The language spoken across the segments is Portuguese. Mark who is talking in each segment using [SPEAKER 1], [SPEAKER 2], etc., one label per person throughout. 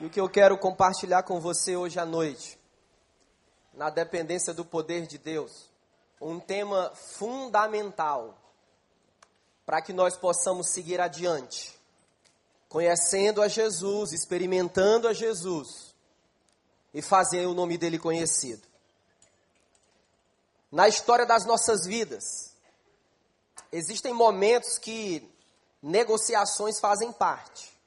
[SPEAKER 1] E o que eu quero compartilhar com você hoje à noite, na dependência do poder de Deus, um tema fundamental para que nós possamos seguir adiante, conhecendo a Jesus, experimentando a Jesus e fazer o nome dele conhecido. Na história das nossas vidas, existem momentos que negociações fazem parte.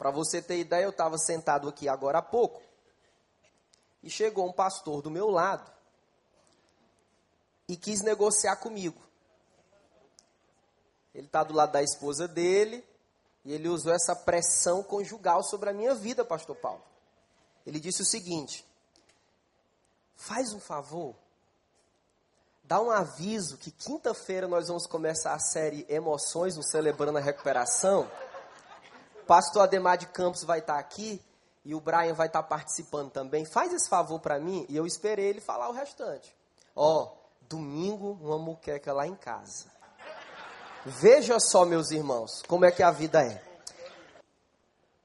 [SPEAKER 1] Para você ter ideia, eu estava sentado aqui agora há pouco e chegou um pastor do meu lado e quis negociar comigo. Ele está do lado da esposa dele e ele usou essa pressão conjugal sobre a minha vida, pastor Paulo. Ele disse o seguinte: faz um favor, dá um aviso que quinta-feira nós vamos começar a série Emoções no Celebrando a Recuperação pastor Ademar de Campos vai estar aqui e o Brian vai estar participando também. Faz esse favor para mim e eu esperei ele falar o restante. Ó, domingo uma muqueca lá em casa. Veja só, meus irmãos, como é que a vida é.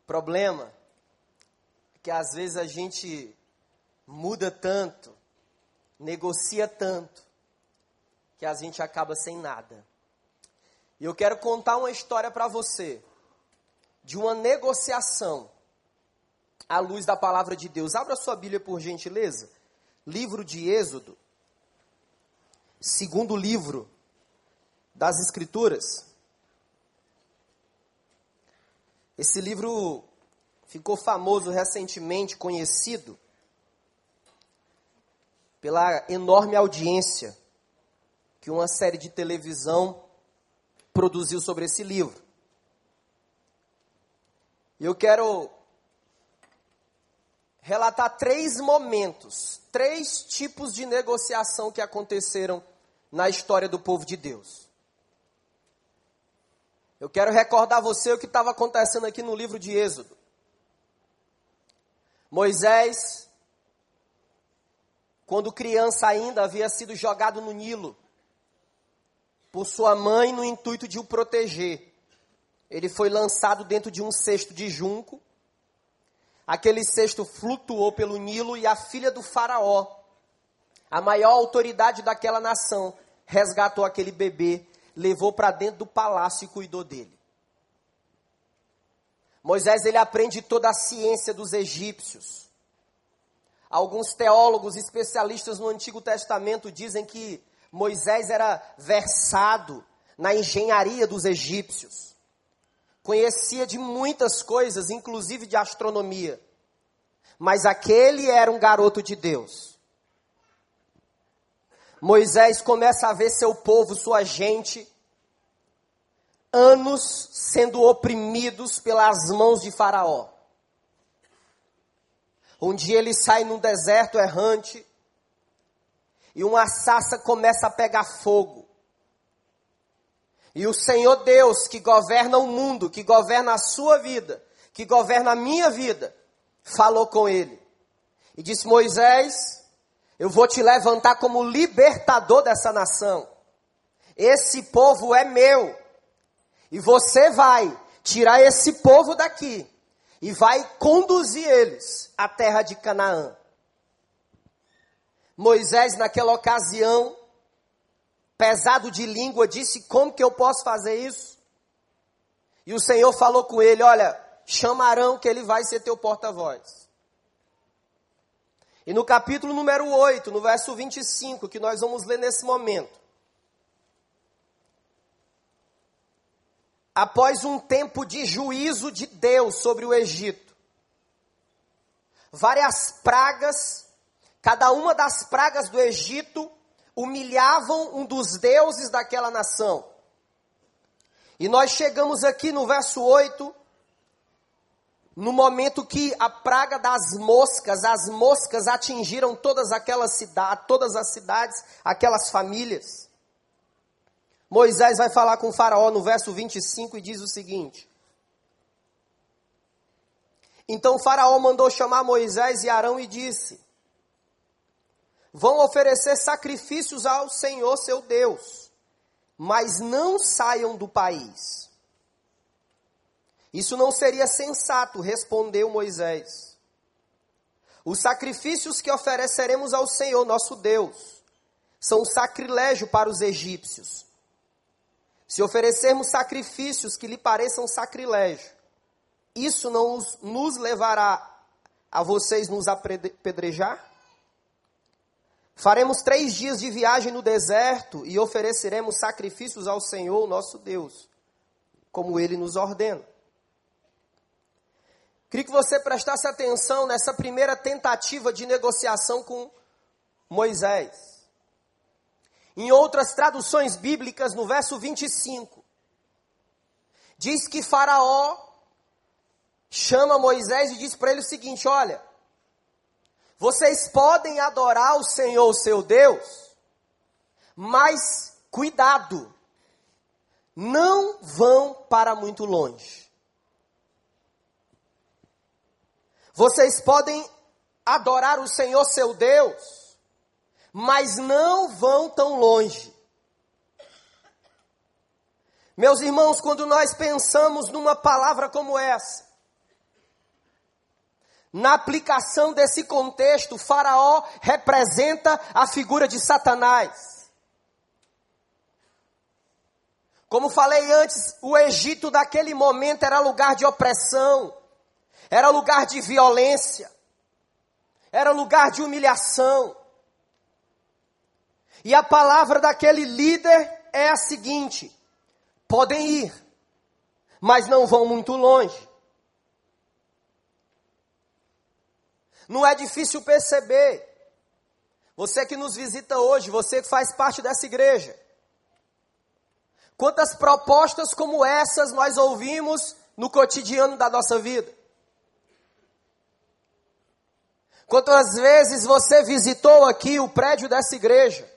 [SPEAKER 1] Problema é que às vezes a gente muda tanto, negocia tanto, que a gente acaba sem nada. E eu quero contar uma história para você de uma negociação à luz da palavra de Deus. Abra sua Bíblia, por gentileza. Livro de Êxodo, segundo livro das Escrituras. Esse livro ficou famoso recentemente, conhecido pela enorme audiência que uma série de televisão produziu sobre esse livro. Eu quero relatar três momentos, três tipos de negociação que aconteceram na história do povo de Deus. Eu quero recordar você o que estava acontecendo aqui no livro de Êxodo. Moisés, quando criança ainda, havia sido jogado no Nilo por sua mãe no intuito de o proteger. Ele foi lançado dentro de um cesto de junco. Aquele cesto flutuou pelo Nilo e a filha do Faraó, a maior autoridade daquela nação, resgatou aquele bebê, levou para dentro do palácio e cuidou dele. Moisés ele aprende toda a ciência dos egípcios. Alguns teólogos especialistas no Antigo Testamento dizem que Moisés era versado na engenharia dos egípcios conhecia de muitas coisas, inclusive de astronomia. Mas aquele era um garoto de Deus. Moisés começa a ver seu povo, sua gente, anos sendo oprimidos pelas mãos de Faraó. Um dia ele sai num deserto errante e uma sassa começa a pegar fogo. E o Senhor Deus, que governa o mundo, que governa a sua vida, que governa a minha vida, falou com ele. E disse: Moisés, eu vou te levantar como libertador dessa nação. Esse povo é meu. E você vai tirar esse povo daqui e vai conduzir eles à terra de Canaã. Moisés, naquela ocasião, pesado de língua, disse: Como que eu posso fazer isso? E o Senhor falou com ele: Olha, chamarão que ele vai ser teu porta-voz. E no capítulo número 8, no verso 25, que nós vamos ler nesse momento. Após um tempo de juízo de Deus sobre o Egito, várias pragas, cada uma das pragas do Egito humilhavam um dos deuses daquela nação. E nós chegamos aqui no verso 8, no momento que a praga das moscas, as moscas atingiram todas aquelas cidades, todas as cidades, aquelas famílias. Moisés vai falar com faraó no verso 25 e diz o seguinte: Então faraó mandou chamar Moisés e Arão e disse: vão oferecer sacrifícios ao Senhor seu Deus, mas não saiam do país. Isso não seria sensato, respondeu Moisés. Os sacrifícios que ofereceremos ao Senhor nosso Deus são sacrilégio para os egípcios. Se oferecermos sacrifícios que lhe pareçam sacrilégio, isso não nos levará a vocês nos apedrejar? Faremos três dias de viagem no deserto e ofereceremos sacrifícios ao Senhor, nosso Deus, como ele nos ordena. Queria que você prestasse atenção nessa primeira tentativa de negociação com Moisés. Em outras traduções bíblicas, no verso 25, diz que Faraó chama Moisés e diz para ele o seguinte: Olha, vocês podem adorar o Senhor, seu Deus, mas cuidado, não vão para muito longe. Vocês podem adorar o Senhor, seu Deus, mas não vão tão longe. Meus irmãos, quando nós pensamos numa palavra como essa, na aplicação desse contexto, Faraó representa a figura de Satanás. Como falei antes, o Egito daquele momento era lugar de opressão, era lugar de violência, era lugar de humilhação. E a palavra daquele líder é a seguinte: podem ir, mas não vão muito longe. Não é difícil perceber. Você que nos visita hoje, você que faz parte dessa igreja. Quantas propostas como essas nós ouvimos no cotidiano da nossa vida? Quantas vezes você visitou aqui o prédio dessa igreja?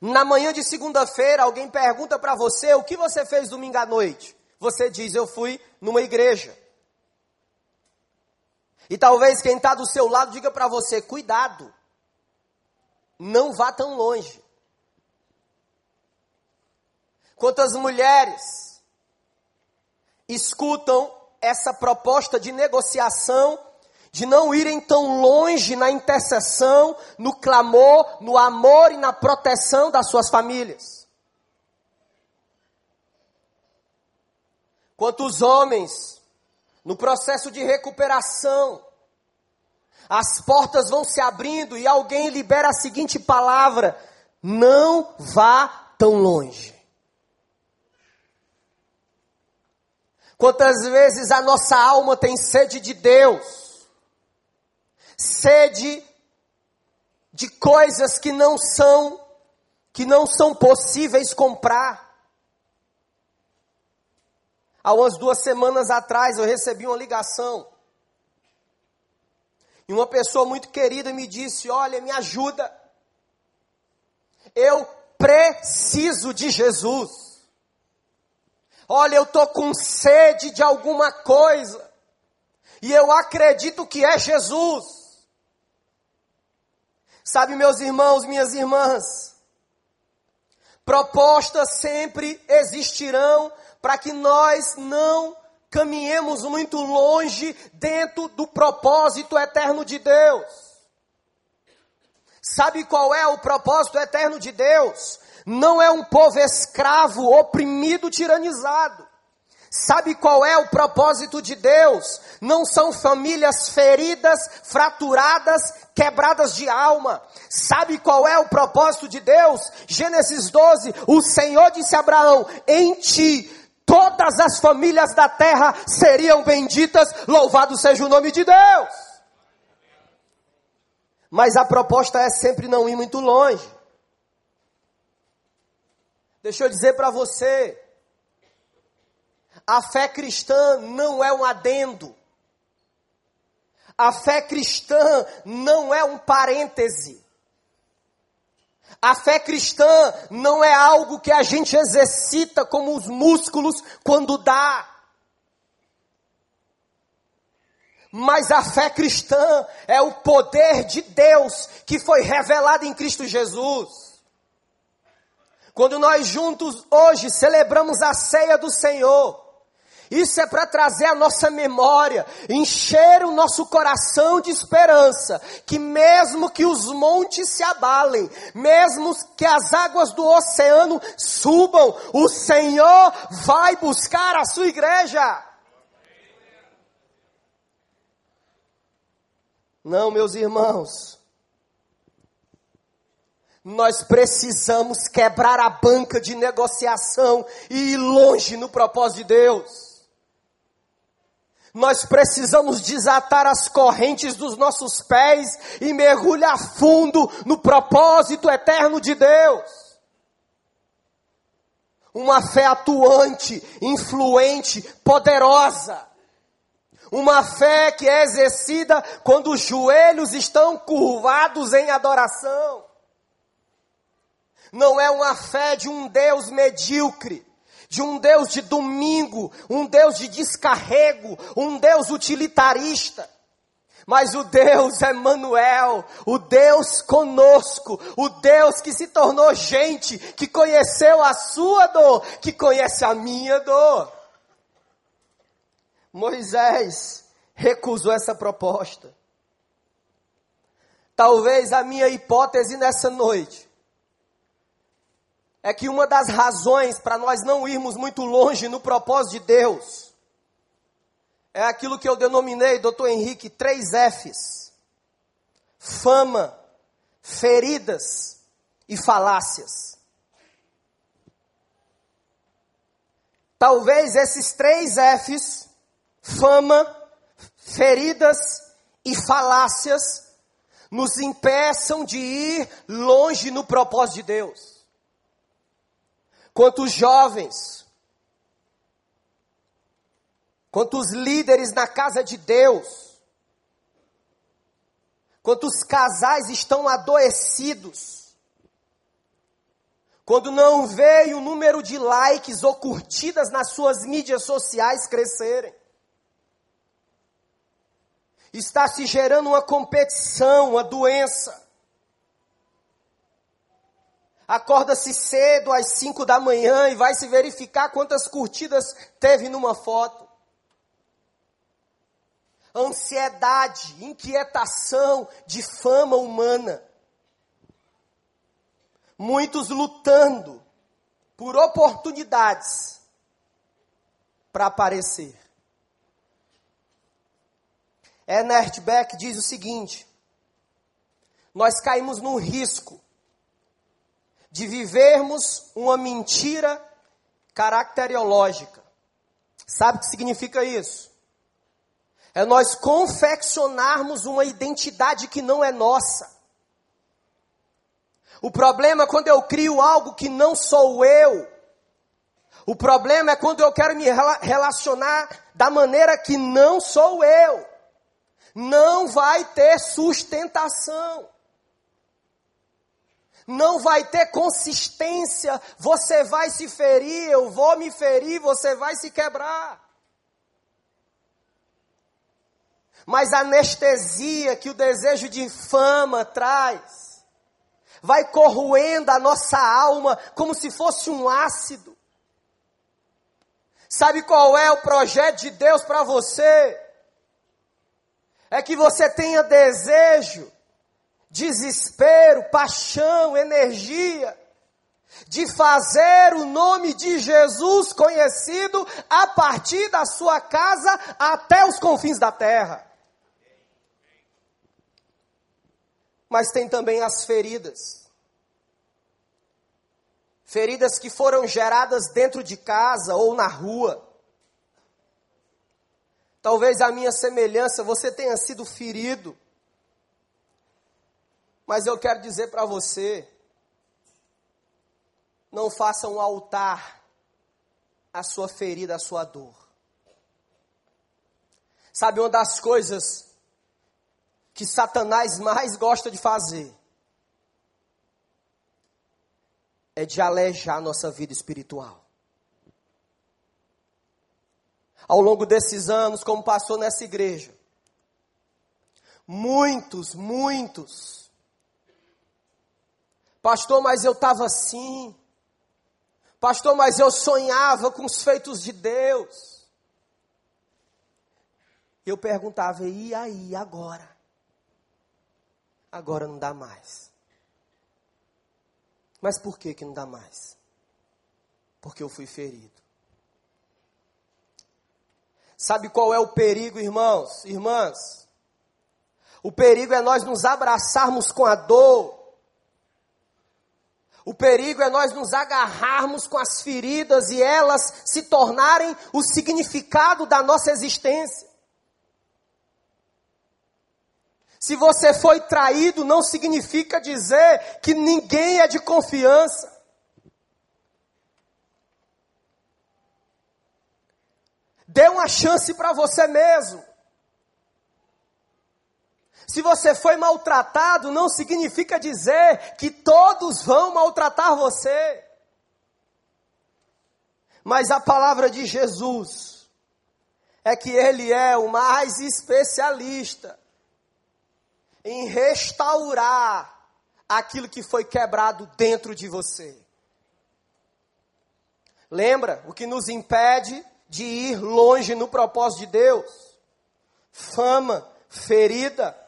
[SPEAKER 1] Na manhã de segunda-feira, alguém pergunta para você o que você fez domingo à noite. Você diz: Eu fui numa igreja. E talvez quem está do seu lado diga para você: cuidado, não vá tão longe. Quantas mulheres escutam essa proposta de negociação, de não irem tão longe na intercessão, no clamor, no amor e na proteção das suas famílias? Quantos homens no processo de recuperação, as portas vão se abrindo e alguém libera a seguinte palavra: não vá tão longe. Quantas vezes a nossa alma tem sede de Deus, sede de coisas que não são que não são possíveis comprar. Há umas duas semanas atrás eu recebi uma ligação. E uma pessoa muito querida me disse: Olha, me ajuda. Eu preciso de Jesus. Olha, eu estou com sede de alguma coisa. E eu acredito que é Jesus. Sabe, meus irmãos, minhas irmãs, propostas sempre existirão para que nós não caminhemos muito longe dentro do propósito eterno de Deus. Sabe qual é o propósito eterno de Deus? Não é um povo escravo, oprimido, tiranizado. Sabe qual é o propósito de Deus? Não são famílias feridas, fraturadas, quebradas de alma. Sabe qual é o propósito de Deus? Gênesis 12: O Senhor disse a Abraão: Em ti todas as famílias da terra seriam benditas, louvado seja o nome de Deus. Mas a proposta é sempre não ir muito longe. Deixa eu dizer para você, a fé cristã não é um adendo. A fé cristã não é um parêntese. A fé cristã não é algo que a gente exercita como os músculos quando dá. Mas a fé cristã é o poder de Deus que foi revelado em Cristo Jesus. Quando nós juntos hoje celebramos a ceia do Senhor, Isso é para trazer a nossa memória, encher o nosso coração de esperança, que mesmo que os montes se abalem, mesmo que as águas do oceano subam, o Senhor vai buscar a sua igreja. Não, meus irmãos, nós precisamos quebrar a banca de negociação e ir longe no propósito de Deus. Nós precisamos desatar as correntes dos nossos pés e mergulhar fundo no propósito eterno de Deus. Uma fé atuante, influente, poderosa. Uma fé que é exercida quando os joelhos estão curvados em adoração não é uma fé de um Deus medíocre, de um Deus de domingo, um Deus de descarrego, um Deus utilitarista. Mas o Deus Emmanuel, o Deus conosco, o Deus que se tornou gente, que conheceu a sua dor, que conhece a minha dor. Moisés recusou essa proposta. Talvez a minha hipótese nessa noite é que uma das razões para nós não irmos muito longe no propósito de Deus é aquilo que eu denominei, doutor Henrique, três Fs: fama, feridas e falácias. Talvez esses três Fs, fama, feridas e falácias, nos impeçam de ir longe no propósito de Deus quanto os jovens, quanto os líderes na casa de Deus, quanto os casais estão adoecidos, quando não veio o número de likes ou curtidas nas suas mídias sociais crescerem. Está se gerando uma competição, uma doença acorda-se cedo às 5 da manhã e vai se verificar quantas curtidas teve numa foto. Ansiedade, inquietação de fama humana. Muitos lutando por oportunidades para aparecer. Ernest Beck diz o seguinte: nós caímos num risco de vivermos uma mentira caracteriológica. Sabe o que significa isso? É nós confeccionarmos uma identidade que não é nossa. O problema é quando eu crio algo que não sou eu. O problema é quando eu quero me relacionar da maneira que não sou eu. Não vai ter sustentação não vai ter consistência, você vai se ferir, eu vou me ferir, você vai se quebrar. Mas a anestesia que o desejo de fama traz, vai corroendo a nossa alma como se fosse um ácido. Sabe qual é o projeto de Deus para você? É que você tenha desejo desespero, paixão, energia, de fazer o nome de Jesus conhecido a partir da sua casa até os confins da terra. Mas tem também as feridas. Feridas que foram geradas dentro de casa ou na rua. Talvez a minha semelhança, você tenha sido ferido mas eu quero dizer para você: não faça um altar à sua ferida, à sua dor. Sabe uma das coisas que Satanás mais gosta de fazer? É de alejar nossa vida espiritual. Ao longo desses anos, como passou nessa igreja, muitos, muitos Pastor, mas eu estava assim. Pastor, mas eu sonhava com os feitos de Deus. eu perguntava, e aí, agora? Agora não dá mais. Mas por que que não dá mais? Porque eu fui ferido. Sabe qual é o perigo, irmãos, irmãs? O perigo é nós nos abraçarmos com a dor. O perigo é nós nos agarrarmos com as feridas e elas se tornarem o significado da nossa existência. Se você foi traído, não significa dizer que ninguém é de confiança. Dê uma chance para você mesmo. Se você foi maltratado, não significa dizer que todos vão maltratar você. Mas a palavra de Jesus é que Ele é o mais especialista em restaurar aquilo que foi quebrado dentro de você. Lembra o que nos impede de ir longe no propósito de Deus. Fama, ferida.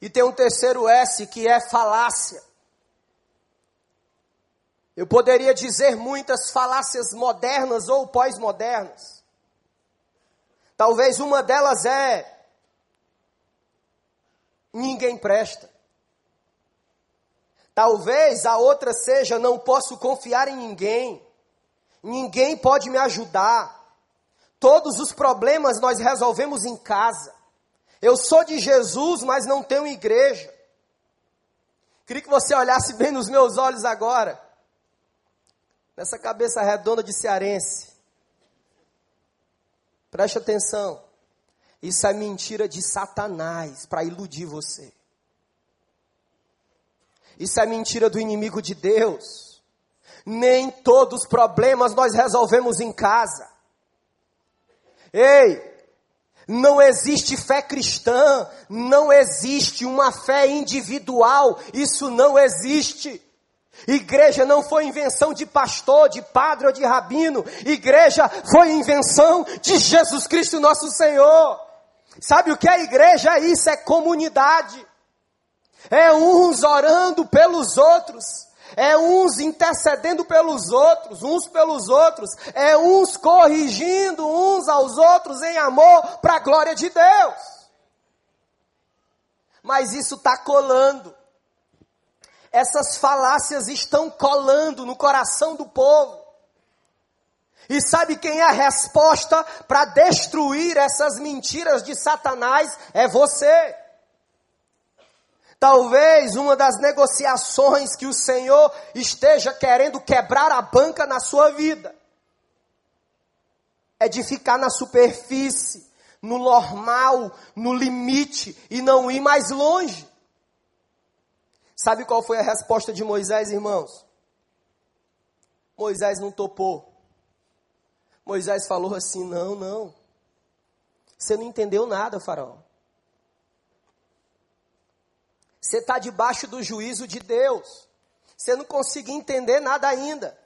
[SPEAKER 1] E tem um terceiro S que é falácia. Eu poderia dizer muitas falácias modernas ou pós-modernas. Talvez uma delas é: ninguém presta. Talvez a outra seja: não posso confiar em ninguém. Ninguém pode me ajudar. Todos os problemas nós resolvemos em casa. Eu sou de Jesus, mas não tenho igreja. Queria que você olhasse bem nos meus olhos agora. Nessa cabeça redonda de cearense. Preste atenção. Isso é mentira de Satanás para iludir você. Isso é mentira do inimigo de Deus. Nem todos os problemas nós resolvemos em casa. Ei, não existe fé cristã, não existe uma fé individual, isso não existe. Igreja não foi invenção de pastor, de padre ou de rabino, igreja foi invenção de Jesus Cristo nosso Senhor. Sabe o que é igreja? Isso, é comunidade. É uns orando pelos outros é uns intercedendo pelos outros, uns pelos outros, é uns corrigindo uns aos outros em amor para a glória de Deus. Mas isso está colando. Essas falácias estão colando no coração do povo. E sabe quem é a resposta para destruir essas mentiras de Satanás? É você. Talvez uma das negociações que o Senhor esteja querendo quebrar a banca na sua vida é de ficar na superfície, no normal, no limite e não ir mais longe. Sabe qual foi a resposta de Moisés, irmãos? Moisés não topou. Moisés falou assim: não, não. Você não entendeu nada, Faraó. Você está debaixo do juízo de Deus. Você não conseguiu entender nada ainda.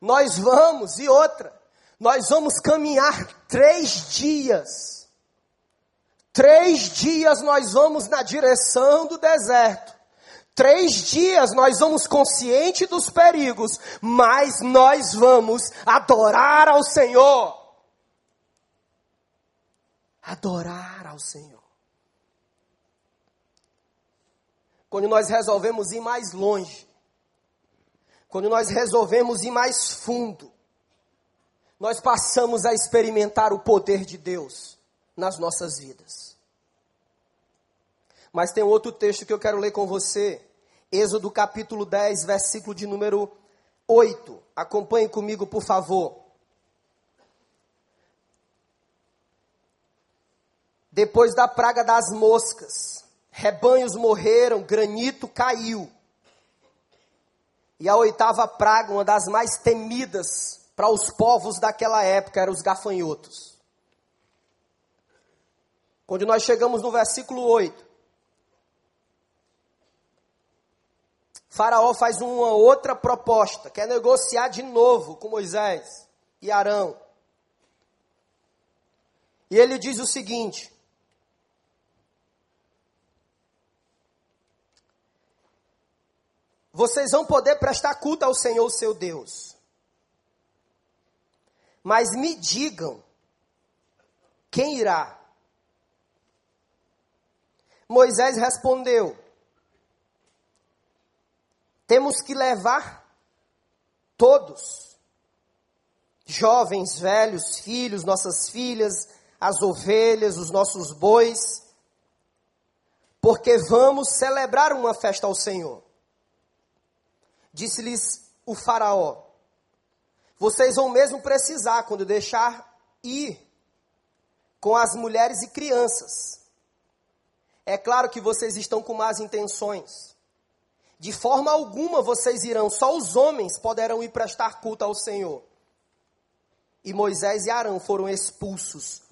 [SPEAKER 1] Nós vamos, e outra, nós vamos caminhar três dias. Três dias nós vamos na direção do deserto. Três dias nós vamos consciente dos perigos, mas nós vamos adorar ao Senhor. Adorar ao Senhor. Quando nós resolvemos ir mais longe, quando nós resolvemos ir mais fundo, nós passamos a experimentar o poder de Deus nas nossas vidas. Mas tem outro texto que eu quero ler com você. Êxodo capítulo 10, versículo de número 8. Acompanhe comigo, por favor. Depois da praga das moscas, rebanhos morreram, granito caiu. E a oitava praga, uma das mais temidas para os povos daquela época, eram os gafanhotos. Quando nós chegamos no versículo 8, Faraó faz uma outra proposta, quer negociar de novo com Moisés e Arão. E ele diz o seguinte: Vocês vão poder prestar culto ao Senhor, seu Deus. Mas me digam, quem irá? Moisés respondeu: Temos que levar todos, jovens, velhos, filhos, nossas filhas, as ovelhas, os nossos bois, porque vamos celebrar uma festa ao Senhor. Disse-lhes o Faraó: Vocês vão mesmo precisar, quando deixar ir com as mulheres e crianças. É claro que vocês estão com más intenções. De forma alguma vocês irão, só os homens poderão ir prestar culto ao Senhor. E Moisés e Arão foram expulsos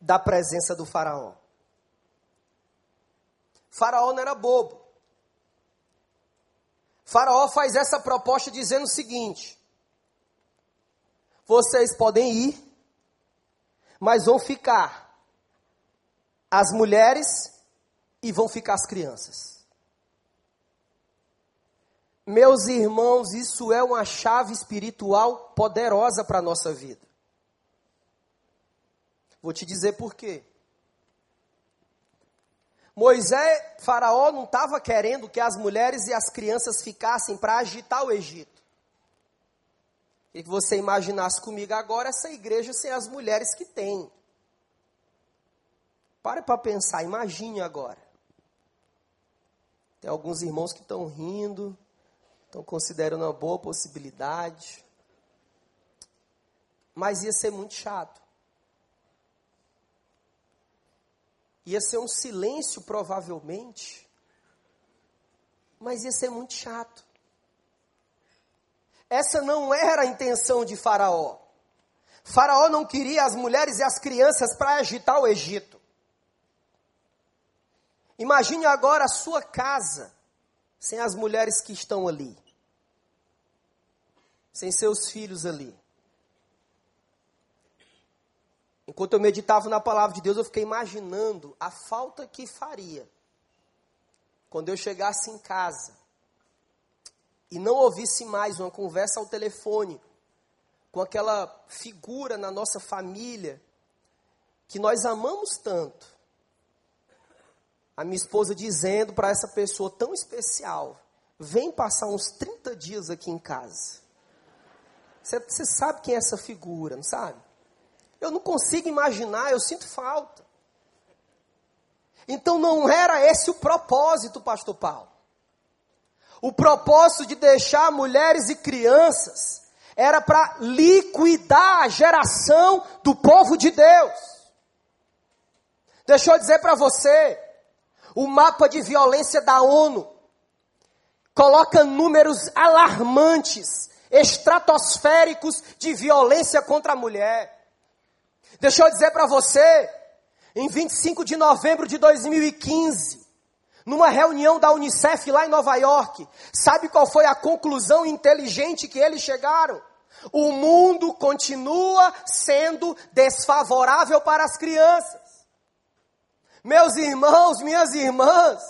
[SPEAKER 1] da presença do Faraó. Faraó não era bobo. Faraó faz essa proposta dizendo o seguinte: vocês podem ir, mas vão ficar as mulheres e vão ficar as crianças. Meus irmãos, isso é uma chave espiritual poderosa para a nossa vida. Vou te dizer por quê. Moisés, Faraó não estava querendo que as mulheres e as crianças ficassem para agitar o Egito. E que você imaginasse comigo agora essa igreja sem as mulheres que tem. Pare para pensar, imagine agora. Tem alguns irmãos que estão rindo, estão considerando uma boa possibilidade. Mas ia ser muito chato. Ia ser um silêncio, provavelmente. Mas ia ser muito chato. Essa não era a intenção de Faraó. Faraó não queria as mulheres e as crianças para agitar o Egito. Imagine agora a sua casa sem as mulheres que estão ali, sem seus filhos ali. Enquanto eu meditava na palavra de Deus, eu fiquei imaginando a falta que faria quando eu chegasse em casa e não ouvisse mais uma conversa ao telefone com aquela figura na nossa família que nós amamos tanto. A minha esposa dizendo para essa pessoa tão especial: vem passar uns 30 dias aqui em casa. Você sabe quem é essa figura, não sabe? Eu não consigo imaginar, eu sinto falta. Então não era esse o propósito, pastor Paulo. O propósito de deixar mulheres e crianças era para liquidar a geração do povo de Deus. Deixa eu dizer para você, o mapa de violência da ONU coloca números alarmantes, estratosféricos de violência contra a mulher. Deixa eu dizer para você, em 25 de novembro de 2015, numa reunião da Unicef lá em Nova York, sabe qual foi a conclusão inteligente que eles chegaram? O mundo continua sendo desfavorável para as crianças. Meus irmãos, minhas irmãs,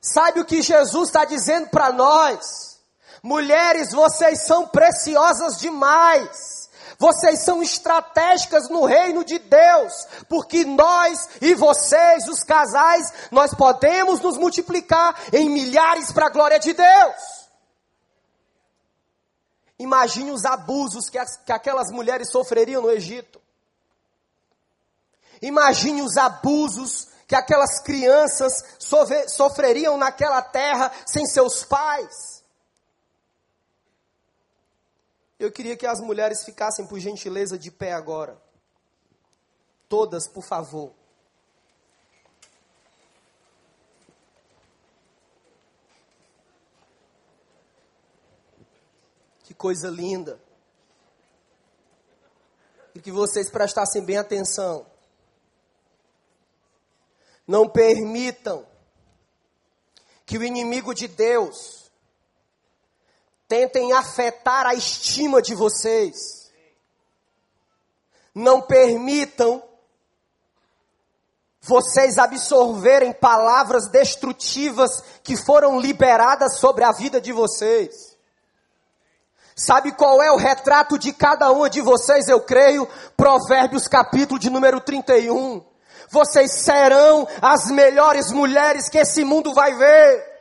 [SPEAKER 1] sabe o que Jesus está dizendo para nós? Mulheres, vocês são preciosas demais. Vocês são estratégicas no reino de Deus, porque nós e vocês, os casais, nós podemos nos multiplicar em milhares para a glória de Deus. Imagine os abusos que, as, que aquelas mulheres sofreriam no Egito. Imagine os abusos que aquelas crianças sofreriam naquela terra sem seus pais. Eu queria que as mulheres ficassem, por gentileza, de pé agora. Todas, por favor. Que coisa linda. E que vocês prestassem bem atenção. Não permitam que o inimigo de Deus tentem afetar a estima de vocês. Não permitam vocês absorverem palavras destrutivas que foram liberadas sobre a vida de vocês. Sabe qual é o retrato de cada uma de vocês, eu creio? Provérbios capítulo de número 31. Vocês serão as melhores mulheres que esse mundo vai ver.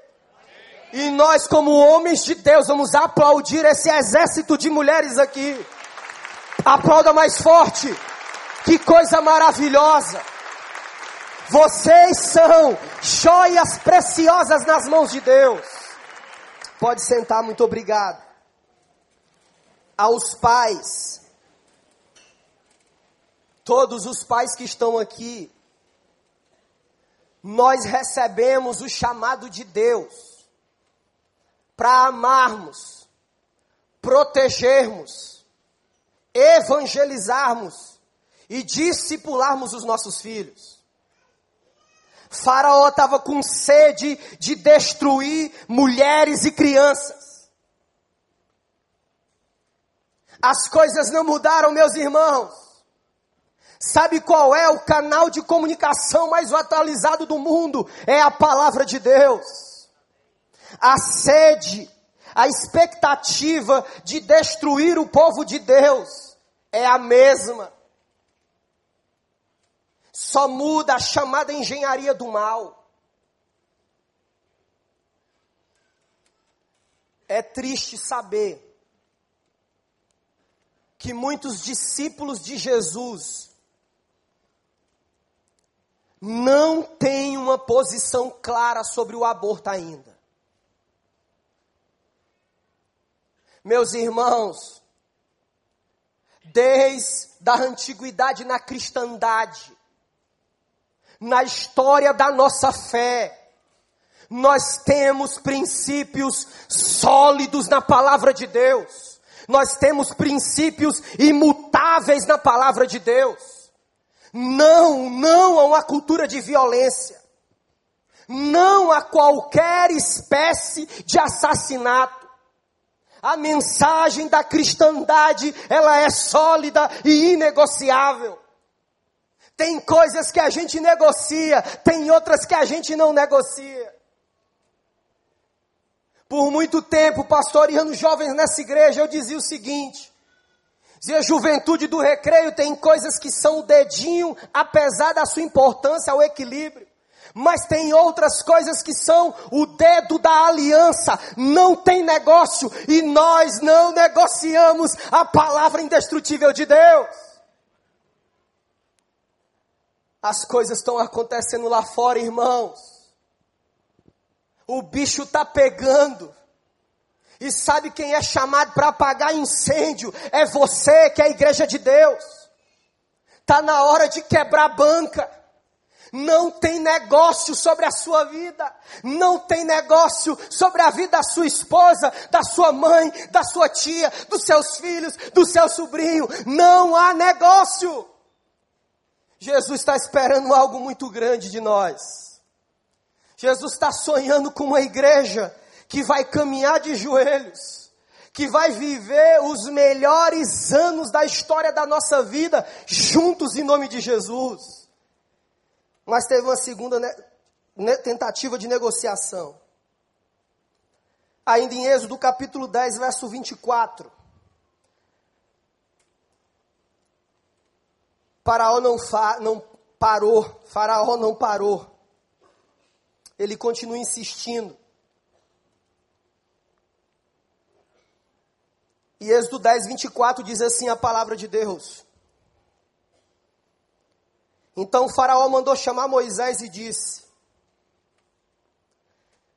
[SPEAKER 1] E nós, como homens de Deus, vamos aplaudir esse exército de mulheres aqui. Aplauda mais forte. Que coisa maravilhosa. Vocês são joias preciosas nas mãos de Deus. Pode sentar, muito obrigado. Aos pais, todos os pais que estão aqui, nós recebemos o chamado de Deus para amarmos, protegermos, evangelizarmos e discipularmos os nossos filhos. Faraó estava com sede de destruir mulheres e crianças. As coisas não mudaram, meus irmãos. Sabe qual é o canal de comunicação mais atualizado do mundo? É a palavra de Deus. A sede, a expectativa de destruir o povo de Deus é a mesma. Só muda a chamada engenharia do mal. É triste saber que muitos discípulos de Jesus não têm uma posição clara sobre o aborto ainda. Meus irmãos, desde a antiguidade na cristandade, na história da nossa fé. Nós temos princípios sólidos na palavra de Deus. Nós temos princípios imutáveis na palavra de Deus. Não, não a uma cultura de violência. Não a qualquer espécie de assassinato. A mensagem da cristandade, ela é sólida e inegociável. Tem coisas que a gente negocia, tem outras que a gente não negocia. Por muito tempo, pastoreando jovens nessa igreja, eu dizia o seguinte: dizia, juventude do recreio tem coisas que são o dedinho, apesar da sua importância ao equilíbrio. Mas tem outras coisas que são o dedo da aliança. Não tem negócio e nós não negociamos a palavra indestrutível de Deus. As coisas estão acontecendo lá fora, irmãos. O bicho está pegando. E sabe quem é chamado para apagar incêndio? É você, que é a igreja de Deus. Está na hora de quebrar banca. Não tem negócio sobre a sua vida. Não tem negócio sobre a vida da sua esposa, da sua mãe, da sua tia, dos seus filhos, do seu sobrinho. Não há negócio. Jesus está esperando algo muito grande de nós. Jesus está sonhando com uma igreja que vai caminhar de joelhos, que vai viver os melhores anos da história da nossa vida juntos em nome de Jesus. Mas teve uma segunda tentativa de negociação. Ainda em Êxodo capítulo 10, verso 24. Faraó não, fa, não parou, Faraó não parou. Ele continua insistindo. E Êxodo 10, 24 diz assim a palavra de Deus. Então Faraó mandou chamar Moisés e disse: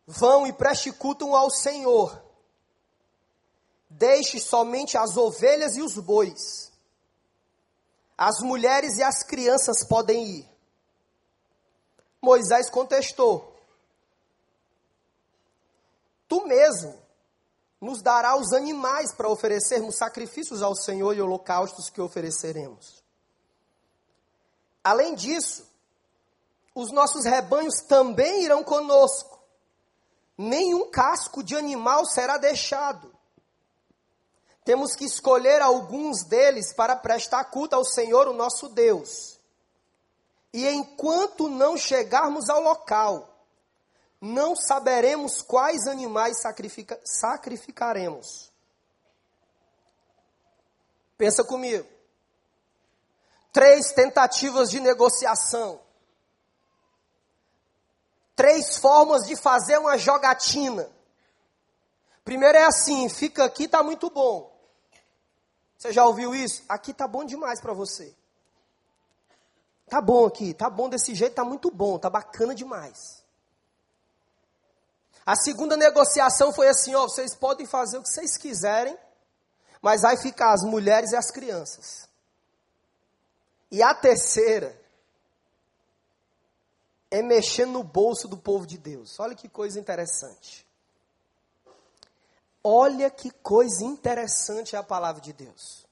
[SPEAKER 1] Vão e preste culto ao Senhor. Deixe somente as ovelhas e os bois as mulheres e as crianças podem ir. Moisés contestou: Tu mesmo nos dará os animais para oferecermos sacrifícios ao Senhor e holocaustos que ofereceremos. Além disso, os nossos rebanhos também irão conosco. Nenhum casco de animal será deixado temos que escolher alguns deles para prestar culto ao Senhor, o nosso Deus. E enquanto não chegarmos ao local, não saberemos quais animais sacrifica, sacrificaremos. Pensa comigo. Três tentativas de negociação. Três formas de fazer uma jogatina. Primeiro é assim: fica aqui, tá muito bom. Você já ouviu isso? Aqui tá bom demais para você. Tá bom aqui, tá bom desse jeito, tá muito bom, tá bacana demais. A segunda negociação foi assim, ó, vocês podem fazer o que vocês quiserem, mas vai ficar as mulheres e as crianças. E a terceira é mexer no bolso do povo de Deus. Olha que coisa interessante. Olha que coisa interessante é a palavra de Deus.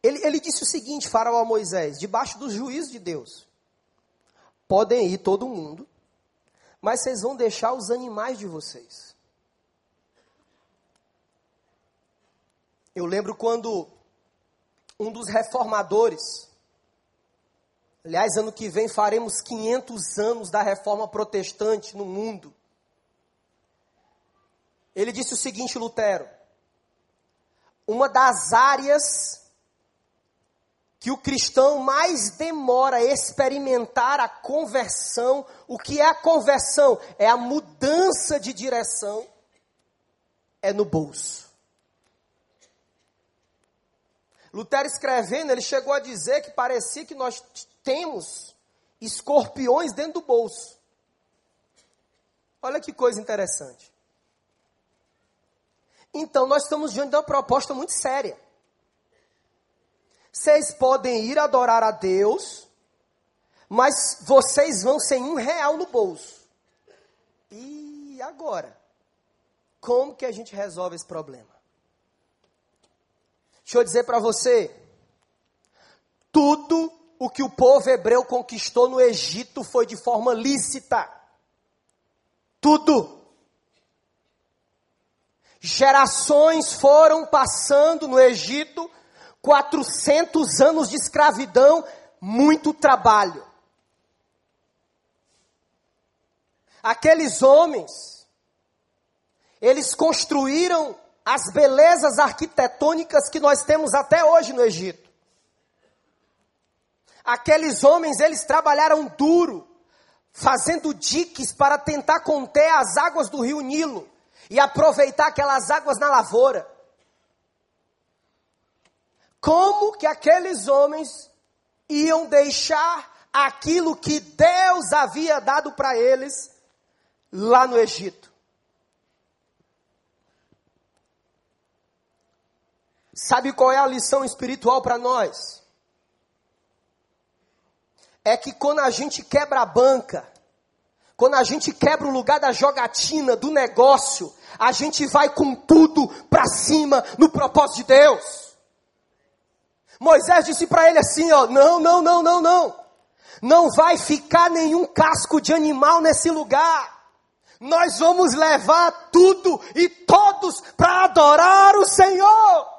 [SPEAKER 1] Ele, ele disse o seguinte, Faraó a Moisés, debaixo do juízo de Deus. Podem ir todo mundo, mas vocês vão deixar os animais de vocês. Eu lembro quando um dos reformadores, aliás, ano que vem faremos 500 anos da reforma protestante no mundo. Ele disse o seguinte, Lutero: uma das áreas que o cristão mais demora a experimentar a conversão, o que é a conversão? É a mudança de direção, é no bolso. Lutero escrevendo, ele chegou a dizer que parecia que nós temos escorpiões dentro do bolso. Olha que coisa interessante. Então, nós estamos diante de uma proposta muito séria. Vocês podem ir adorar a Deus, mas vocês vão sem um real no bolso. E agora? Como que a gente resolve esse problema? Deixa eu dizer para você: tudo o que o povo hebreu conquistou no Egito foi de forma lícita. Tudo. Gerações foram passando no Egito, 400 anos de escravidão, muito trabalho. Aqueles homens, eles construíram as belezas arquitetônicas que nós temos até hoje no Egito. Aqueles homens, eles trabalharam duro, fazendo diques para tentar conter as águas do rio Nilo e aproveitar aquelas águas na lavoura. Como que aqueles homens iam deixar aquilo que Deus havia dado para eles lá no Egito? Sabe qual é a lição espiritual para nós? É que quando a gente quebra a banca, quando a gente quebra o lugar da jogatina, do negócio, a gente vai com tudo para cima no propósito de Deus. Moisés disse para ele assim, ó, não, não, não, não, não. Não vai ficar nenhum casco de animal nesse lugar. Nós vamos levar tudo e todos para adorar o Senhor.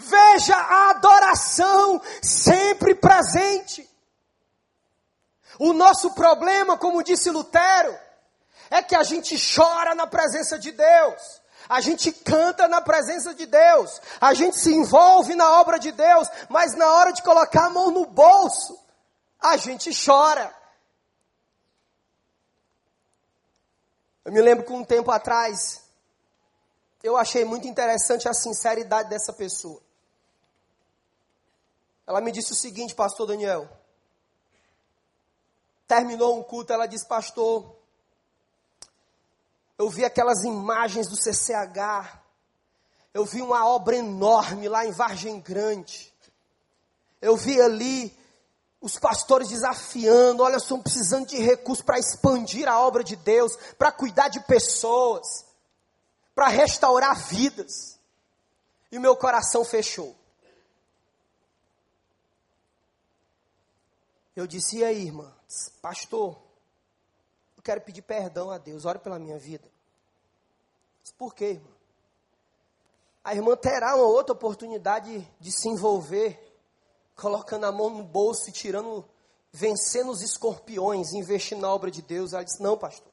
[SPEAKER 1] Veja a adoração sempre presente. O nosso problema, como disse Lutero, é que a gente chora na presença de Deus. A gente canta na presença de Deus, a gente se envolve na obra de Deus, mas na hora de colocar a mão no bolso, a gente chora. Eu me lembro que um tempo atrás, eu achei muito interessante a sinceridade dessa pessoa. Ela me disse o seguinte, pastor Daniel. Terminou um culto, ela disse, pastor, eu vi aquelas imagens do CCH. Eu vi uma obra enorme lá em Vargem Grande. Eu vi ali os pastores desafiando, olha, estão precisando de recursos para expandir a obra de Deus, para cuidar de pessoas, para restaurar vidas. E o meu coração fechou. Eu disse, e aí, irmã? Pastor, eu quero pedir perdão a Deus, ore pela minha vida. Por quê, irmã? A irmã terá uma outra oportunidade de se envolver, colocando a mão no bolso e tirando, vencendo os escorpiões, investindo na obra de Deus. Ela disse: Não, pastor.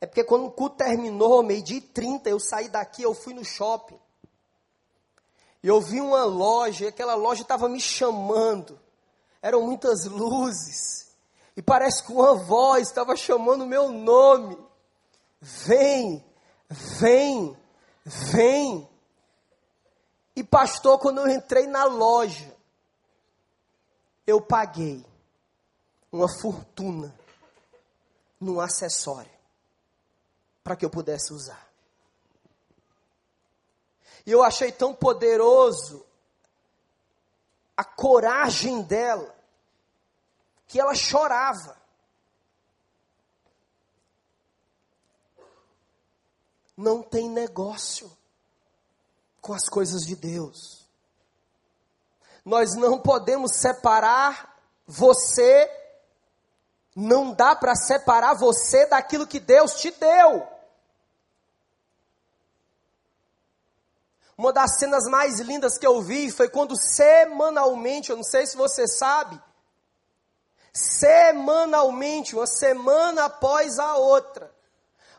[SPEAKER 1] É porque quando o culto terminou, meio-dia e trinta, eu saí daqui, eu fui no shopping. E eu vi uma loja, e aquela loja estava me chamando. Eram muitas luzes. E parece que uma voz estava chamando o meu nome. Vem, vem, vem. E pastor, quando eu entrei na loja, eu paguei uma fortuna num acessório para que eu pudesse usar. E eu achei tão poderoso a coragem dela, que ela chorava. Não tem negócio com as coisas de Deus. Nós não podemos separar você, não dá para separar você daquilo que Deus te deu. Uma das cenas mais lindas que eu vi foi quando semanalmente, eu não sei se você sabe, semanalmente, uma semana após a outra,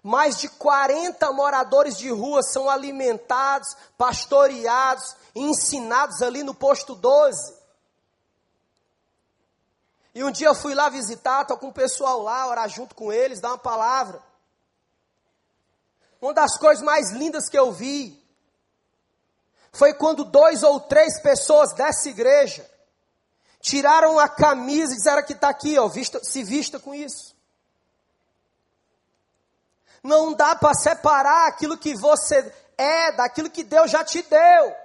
[SPEAKER 1] mais de 40 moradores de rua são alimentados, pastoreados, ensinados ali no posto 12. E um dia eu fui lá visitar, estou com o pessoal lá, orar junto com eles, dar uma palavra. Uma das coisas mais lindas que eu vi foi quando dois ou três pessoas dessa igreja tiraram a camisa e disseram que está aqui, ó, vista, se vista com isso. Não dá para separar aquilo que você é daquilo que Deus já te deu.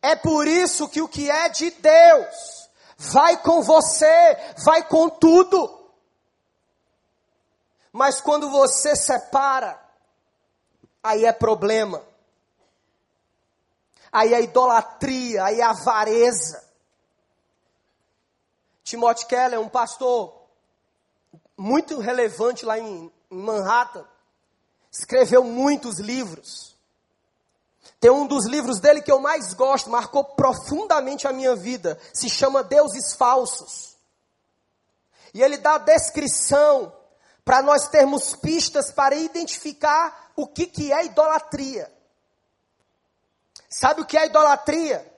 [SPEAKER 1] É por isso que o que é de Deus vai com você, vai com tudo. Mas quando você separa, aí é problema aí a idolatria, aí a avareza. Timothy Keller, um pastor muito relevante lá em, em Manhattan, escreveu muitos livros. Tem um dos livros dele que eu mais gosto, marcou profundamente a minha vida, se chama Deuses Falsos. E ele dá descrição para nós termos pistas para identificar o que, que é idolatria. Sabe o que é idolatria?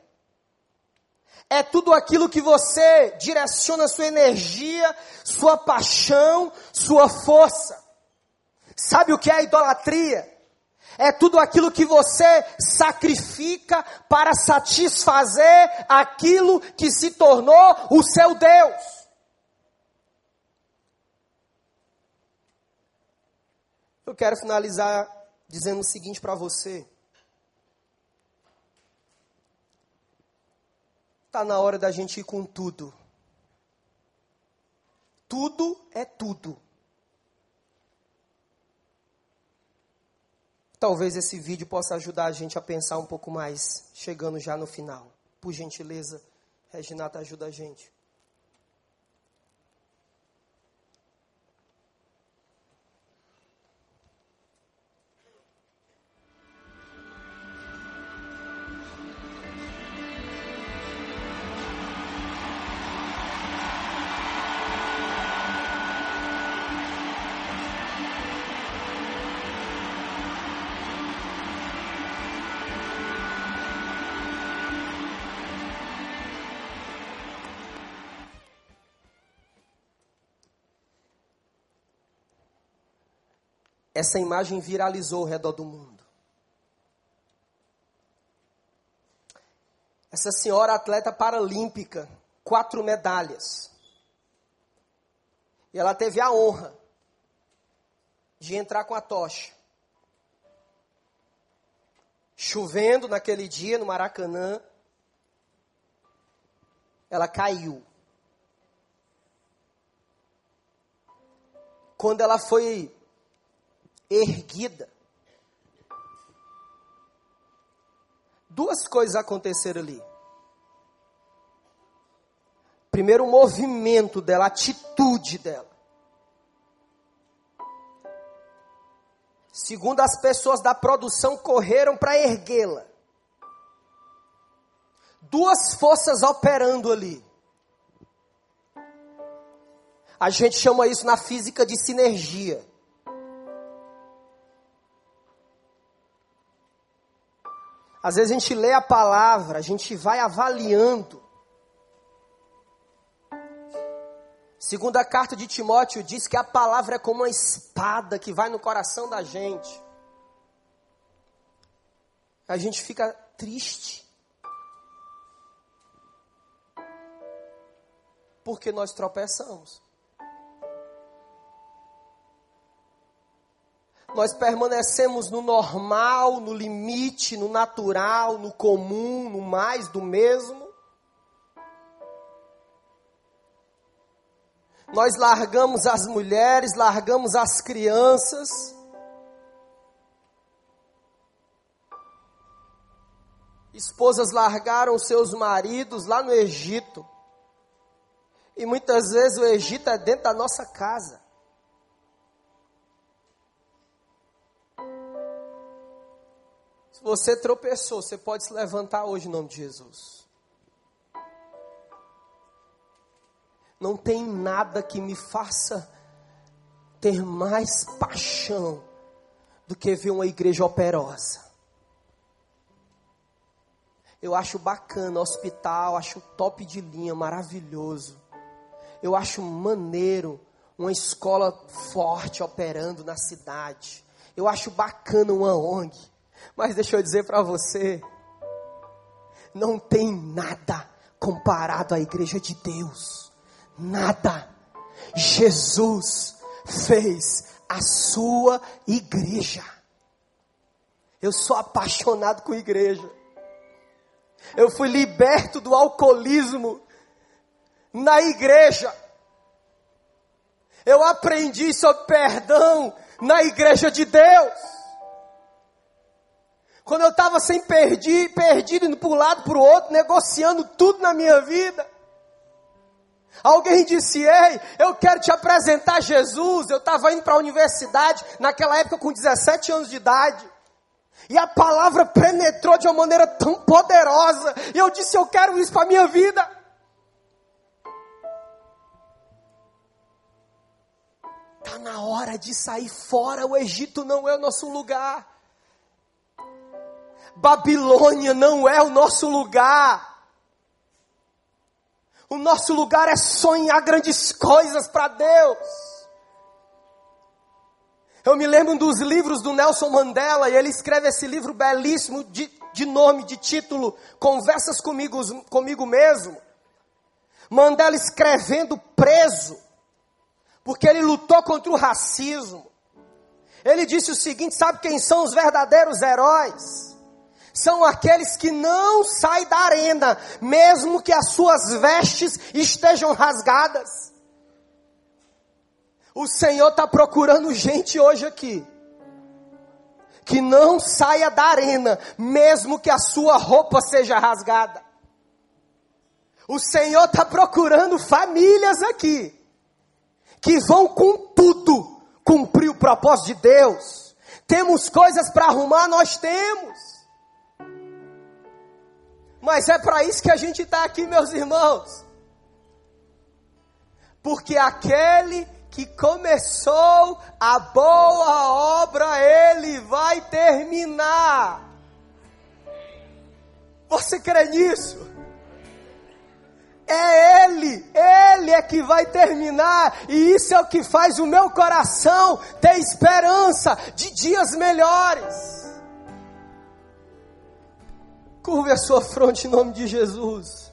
[SPEAKER 1] É tudo aquilo que você direciona sua energia, sua paixão, sua força. Sabe o que é idolatria? É tudo aquilo que você sacrifica para satisfazer aquilo que se tornou o seu Deus. Eu quero finalizar dizendo o seguinte para você. Está na hora da gente ir com tudo. Tudo é tudo. Talvez esse vídeo possa ajudar a gente a pensar um pouco mais, chegando já no final. Por gentileza, Reginata, ajuda a gente. Essa imagem viralizou ao redor do mundo. Essa senhora atleta paralímpica, quatro medalhas. E ela teve a honra de entrar com a tocha. Chovendo naquele dia no Maracanã, ela caiu. Quando ela foi erguida. Duas coisas aconteceram ali. Primeiro, o movimento dela, a atitude dela. Segundo as pessoas da produção correram para erguê-la. Duas forças operando ali. A gente chama isso na física de sinergia. Às vezes a gente lê a palavra, a gente vai avaliando. Segundo a carta de Timóteo diz que a palavra é como uma espada que vai no coração da gente. A gente fica triste. Porque nós tropeçamos. Nós permanecemos no normal, no limite, no natural, no comum, no mais do mesmo. Nós largamos as mulheres, largamos as crianças. Esposas largaram seus maridos lá no Egito. E muitas vezes o Egito é dentro da nossa casa. Se você tropeçou, você pode se levantar hoje em nome de Jesus. Não tem nada que me faça ter mais paixão do que ver uma igreja operosa. Eu acho bacana hospital, acho top de linha, maravilhoso. Eu acho maneiro uma escola forte operando na cidade. Eu acho bacana uma ONG. Mas deixa eu dizer para você, não tem nada comparado à igreja de Deus. Nada. Jesus fez a sua igreja. Eu sou apaixonado com igreja. Eu fui liberto do alcoolismo na igreja. Eu aprendi sobre perdão na igreja de Deus. Quando eu estava sem perdido, perdido, indo para um lado, para o outro, negociando tudo na minha vida. Alguém disse, ei, eu quero te apresentar Jesus. Eu estava indo para a universidade, naquela época com 17 anos de idade. E a palavra penetrou de uma maneira tão poderosa. E eu disse, eu quero isso para a minha vida. Está na hora de sair fora. O Egito não é o nosso lugar. Babilônia não é o nosso lugar. O nosso lugar é sonhar grandes coisas para Deus. Eu me lembro dos livros do Nelson Mandela, e ele escreve esse livro belíssimo de, de nome, de título, Conversas comigo, comigo mesmo. Mandela escrevendo preso, porque ele lutou contra o racismo. Ele disse o seguinte: sabe quem são os verdadeiros heróis? São aqueles que não saem da arena, mesmo que as suas vestes estejam rasgadas. O Senhor está procurando gente hoje aqui, que não saia da arena, mesmo que a sua roupa seja rasgada. O Senhor está procurando famílias aqui, que vão com tudo cumprir o propósito de Deus. Temos coisas para arrumar, nós temos. Mas é para isso que a gente está aqui, meus irmãos. Porque aquele que começou a boa obra, ele vai terminar. Você crê nisso? É Ele, Ele é que vai terminar, e isso é o que faz o meu coração ter esperança de dias melhores. Curve a sua fronte em nome de Jesus.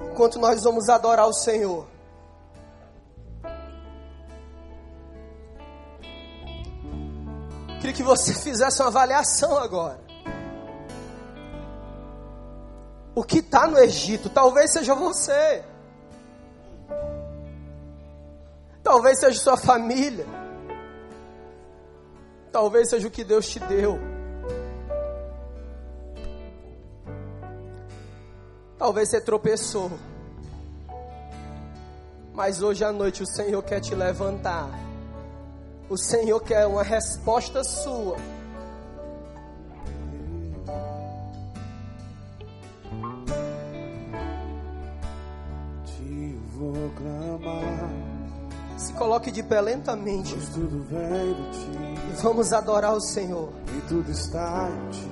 [SPEAKER 1] Enquanto nós vamos adorar o Senhor. Queria que você fizesse uma avaliação agora. O que está no Egito talvez seja você. Talvez seja sua família. Talvez seja o que Deus te deu. Talvez você tropeçou. Mas hoje à noite o Senhor quer te levantar. O Senhor quer uma resposta sua.
[SPEAKER 2] Te vou clamar,
[SPEAKER 1] Se coloque de pé lentamente
[SPEAKER 2] pois tudo vem de ti
[SPEAKER 1] e vamos adorar o Senhor.
[SPEAKER 2] e tudo está em ti.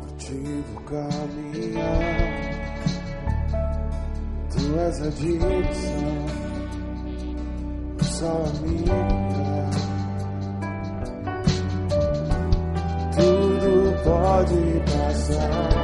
[SPEAKER 2] Por ti vou caminhar, tu és a direção, só a minha. Tudo pode passar.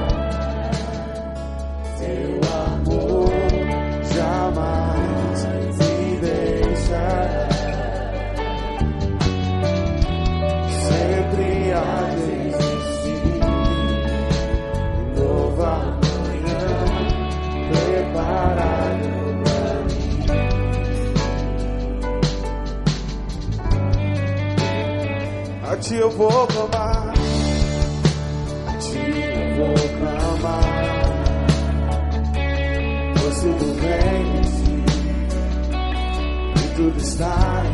[SPEAKER 2] Eu vou ti eu vou clamar. Tudo vem de ti e tudo está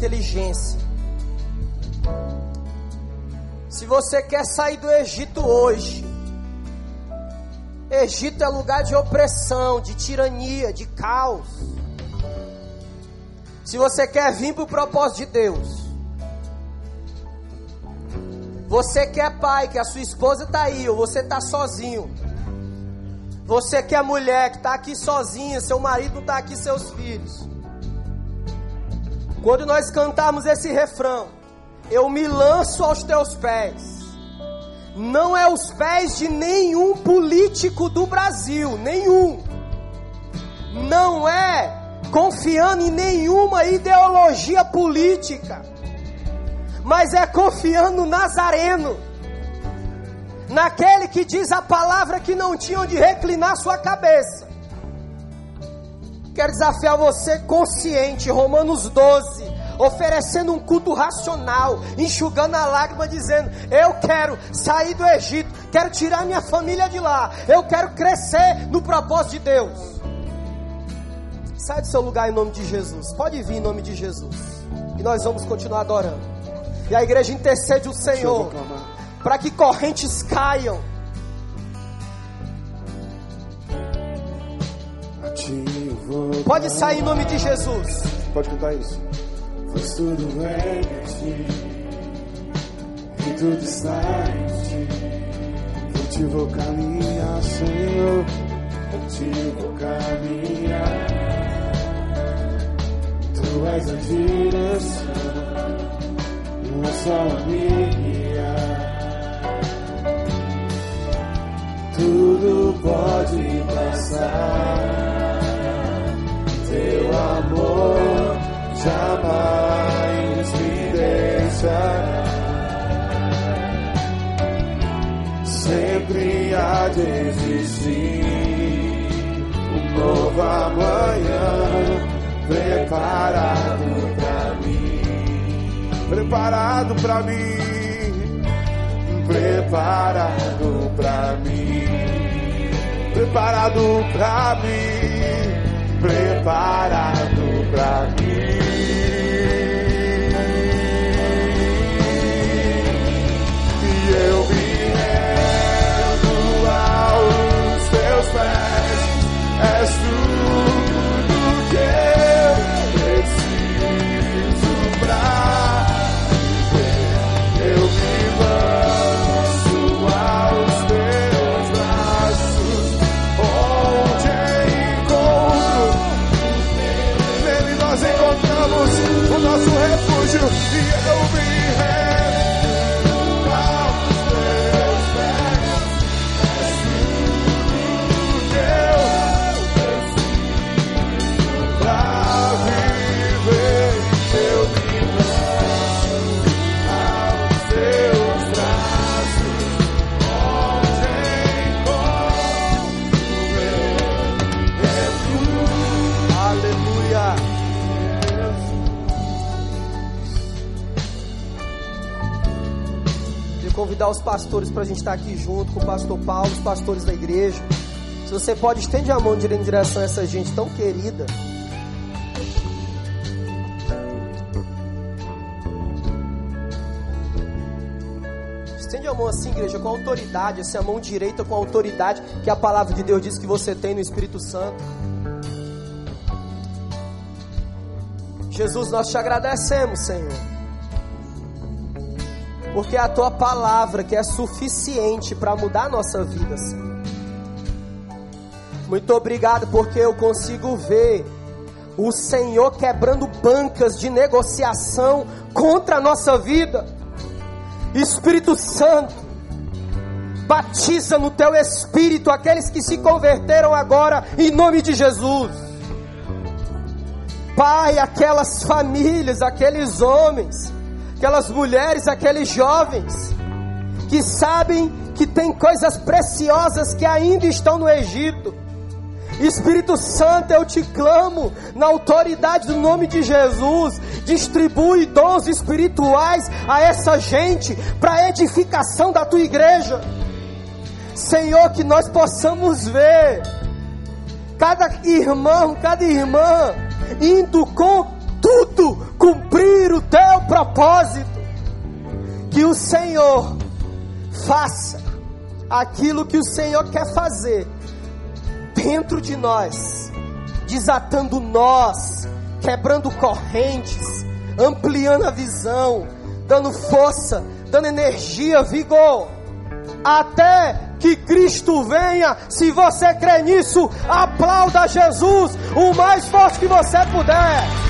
[SPEAKER 1] inteligência. Se você quer sair do Egito hoje, Egito é lugar de opressão, de tirania, de caos. Se você quer vir para o propósito de Deus, você que é pai, que a sua esposa está aí, ou você está sozinho. Você que é mulher, que está aqui sozinha, seu marido não está aqui, seus filhos. Quando nós cantamos esse refrão, eu me lanço aos teus pés. Não é os pés de nenhum político do Brasil, nenhum. Não é confiando em nenhuma ideologia política, mas é confiando no Nazareno, naquele que diz a palavra que não tinha onde reclinar sua cabeça. Quero desafiar você consciente, Romanos 12, oferecendo um culto racional, enxugando a lágrima, dizendo: Eu quero sair do Egito, quero tirar minha família de lá, eu quero crescer no propósito de Deus. Sai do seu lugar em nome de Jesus, pode vir em nome de Jesus, e nós vamos continuar adorando. E a igreja intercede o Senhor para que correntes caiam.
[SPEAKER 2] A ti
[SPEAKER 1] Pode sair em nome de Jesus.
[SPEAKER 2] Pode cantar isso. Pois tudo vem de ti e tudo está em ti. Ti vou caminhar, Senhor. Ti vou caminhar. Tu Tu és a direção, uma só amiga. Tudo pode passar, teu amor jamais me deixará. Sempre há de existir um novo amanhã preparado pra mim, preparado pra mim, preparado pra mim, preparado pra mim, preparado pra mim.
[SPEAKER 1] Os pastores para a gente estar aqui junto com o pastor Paulo, os pastores da igreja. Se você pode, estende a mão em direção a essa gente tão querida. Estende a mão assim, igreja, com autoridade, assim, a mão direita com autoridade que a palavra de Deus diz que você tem no Espírito Santo. Jesus, nós te agradecemos, Senhor. Porque é a tua palavra que é suficiente para mudar a nossa vida, Senhor. Muito obrigado porque eu consigo ver o Senhor quebrando bancas de negociação contra a nossa vida. Espírito Santo, batiza no teu espírito aqueles que se converteram agora em nome de Jesus. Pai, aquelas famílias, aqueles homens, aquelas mulheres, aqueles jovens que sabem que tem coisas preciosas que ainda estão no Egito. Espírito Santo, eu te clamo, na autoridade do nome de Jesus, distribui dons espirituais a essa gente, para edificação da tua igreja. Senhor, que nós possamos ver cada irmão, cada irmã, indo com tudo cumprir o teu propósito. Que o Senhor faça aquilo que o Senhor quer fazer dentro de nós, desatando nós, quebrando correntes, ampliando a visão, dando força, dando energia, vigor, até que Cristo venha. Se você crê nisso, aplauda Jesus o mais forte que você puder.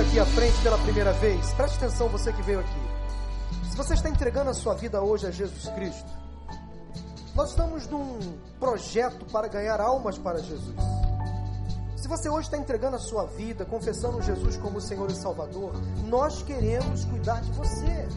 [SPEAKER 3] veio aqui à frente pela primeira vez. Preste atenção, você que veio aqui. Se você está entregando a sua vida hoje a Jesus Cristo, nós estamos num projeto para ganhar almas para Jesus. Se você hoje está entregando a sua vida, confessando Jesus como Senhor e Salvador, nós queremos cuidar de você.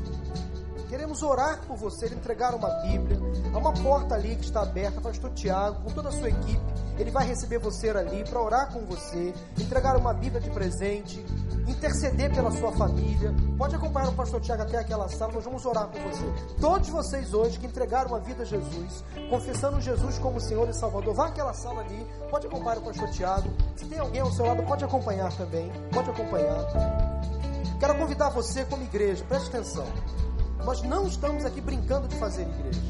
[SPEAKER 3] Queremos orar por você, entregar uma Bíblia. Há uma porta ali que está aberta, pastor Tiago, com toda a sua equipe. Ele vai receber você ali para orar com você, entregar uma Bíblia de presente, interceder pela sua família. Pode acompanhar o pastor Tiago até aquela sala, nós vamos orar por você. Todos vocês hoje que entregaram a vida a Jesus, confessando Jesus como Senhor e Salvador, vá àquela sala ali, pode acompanhar o pastor Tiago. Se tem alguém ao seu lado, pode acompanhar também, pode acompanhar. Quero convidar você como igreja, preste atenção. Nós não estamos aqui brincando de fazer igreja.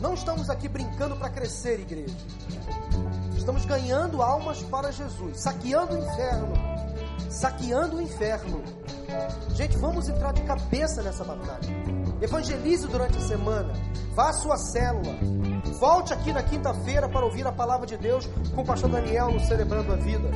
[SPEAKER 3] Não estamos aqui brincando para crescer igreja. Estamos ganhando almas para Jesus, saqueando o inferno. Saqueando o inferno. Gente, vamos entrar de cabeça nessa batalha. Evangelize durante a semana. Vá à sua célula. Volte aqui na quinta-feira para ouvir a palavra de Deus com o pastor Daniel no Celebrando a Vida.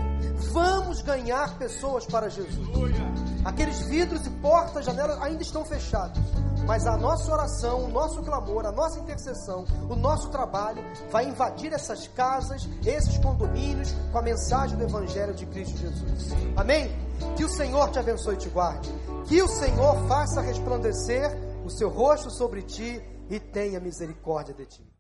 [SPEAKER 3] Vamos ganhar pessoas para Jesus. Aqueles vidros e portas, janelas ainda estão fechados. Mas a nossa oração, o nosso clamor, a nossa intercessão, o nosso trabalho vai invadir essas casas, esses condomínios, com a mensagem do Evangelho de Cristo Jesus. Amém? Que o Senhor te abençoe e te guarde. Que o Senhor faça resplandecer o seu rosto sobre ti e tenha misericórdia de ti.